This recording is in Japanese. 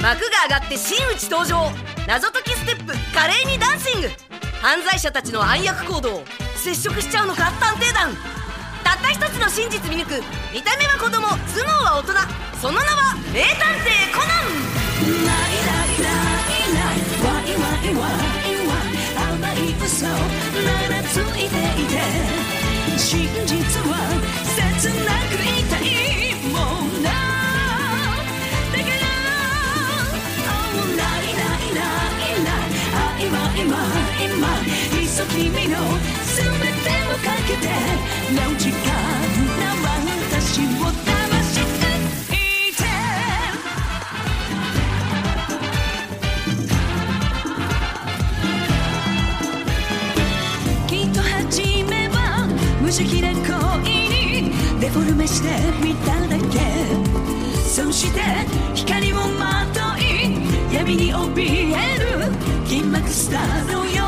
幕が上がって真打ち登場。謎解きステップ華麗にダンシング。犯罪者たちの暗躍行動接触しちゃうのか探偵団。たった一つの真実見抜く見た目は子供頭脳は大人。その名は名探偵コナンワイ今今いっそ君の全てをかけてロジカルな私を騙していてきっと初めは無邪気な恋にデフォルメしてみただけ。そして光をまとい闇に怯え Está no